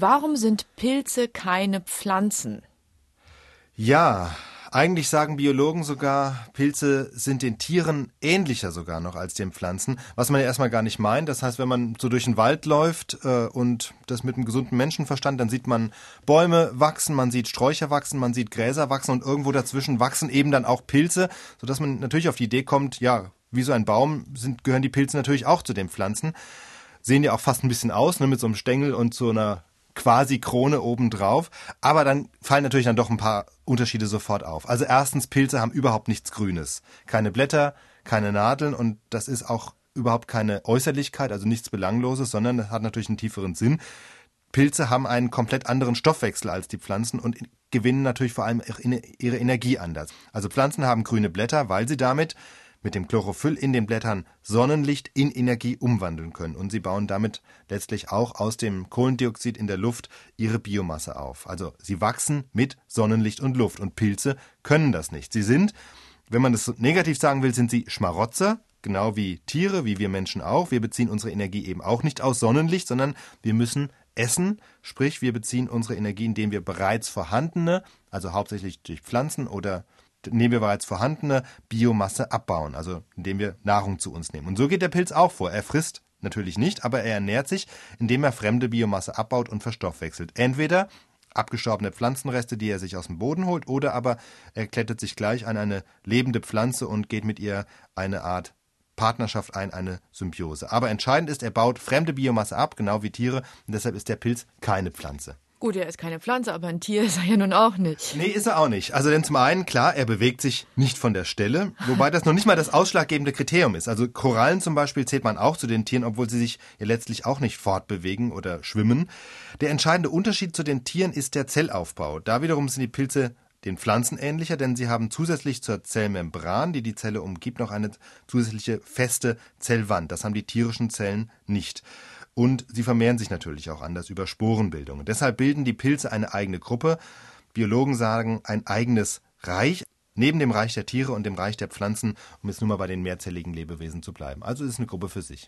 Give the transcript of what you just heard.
Warum sind Pilze keine Pflanzen? Ja, eigentlich sagen Biologen sogar, Pilze sind den Tieren ähnlicher sogar noch als den Pflanzen, was man ja erstmal gar nicht meint. Das heißt, wenn man so durch den Wald läuft äh, und das mit einem gesunden Menschenverstand, dann sieht man Bäume wachsen, man sieht Sträucher wachsen, man sieht Gräser wachsen und irgendwo dazwischen wachsen eben dann auch Pilze, sodass man natürlich auf die Idee kommt, ja, wie so ein Baum sind, gehören die Pilze natürlich auch zu den Pflanzen. Sehen ja auch fast ein bisschen aus, ne, mit so einem Stängel und so einer quasi Krone obendrauf. Aber dann fallen natürlich dann doch ein paar Unterschiede sofort auf. Also erstens, Pilze haben überhaupt nichts Grünes. Keine Blätter, keine Nadeln und das ist auch überhaupt keine Äußerlichkeit, also nichts Belangloses, sondern das hat natürlich einen tieferen Sinn. Pilze haben einen komplett anderen Stoffwechsel als die Pflanzen und gewinnen natürlich vor allem ihre Energie anders. Also Pflanzen haben grüne Blätter, weil sie damit mit dem Chlorophyll in den Blättern Sonnenlicht in Energie umwandeln können. Und sie bauen damit letztlich auch aus dem Kohlendioxid in der Luft ihre Biomasse auf. Also sie wachsen mit Sonnenlicht und Luft. Und Pilze können das nicht. Sie sind, wenn man das negativ sagen will, sind sie Schmarotzer, genau wie Tiere, wie wir Menschen auch. Wir beziehen unsere Energie eben auch nicht aus Sonnenlicht, sondern wir müssen essen, sprich wir beziehen unsere Energie, indem wir bereits vorhandene, also hauptsächlich durch Pflanzen oder indem wir bereits vorhandene Biomasse abbauen, also indem wir Nahrung zu uns nehmen. Und so geht der Pilz auch vor. Er frisst natürlich nicht, aber er ernährt sich, indem er fremde Biomasse abbaut und verstoffwechselt. Entweder abgestorbene Pflanzenreste, die er sich aus dem Boden holt, oder aber er klettert sich gleich an eine lebende Pflanze und geht mit ihr eine Art Partnerschaft ein, eine Symbiose. Aber entscheidend ist, er baut fremde Biomasse ab, genau wie Tiere, und deshalb ist der Pilz keine Pflanze. Gut, er ist keine Pflanze, aber ein Tier ist er ja nun auch nicht. Nee, ist er auch nicht. Also denn zum einen, klar, er bewegt sich nicht von der Stelle, wobei das noch nicht mal das ausschlaggebende Kriterium ist. Also Korallen zum Beispiel zählt man auch zu den Tieren, obwohl sie sich ja letztlich auch nicht fortbewegen oder schwimmen. Der entscheidende Unterschied zu den Tieren ist der Zellaufbau. Da wiederum sind die Pilze den Pflanzen ähnlicher, denn sie haben zusätzlich zur Zellmembran, die die Zelle umgibt, noch eine zusätzliche feste Zellwand. Das haben die tierischen Zellen nicht. Und sie vermehren sich natürlich auch anders über Sporenbildung. deshalb bilden die Pilze eine eigene Gruppe. Biologen sagen ein eigenes Reich, neben dem Reich der Tiere und dem Reich der Pflanzen, um jetzt nur mal bei den mehrzelligen Lebewesen zu bleiben. Also es ist eine Gruppe für sich.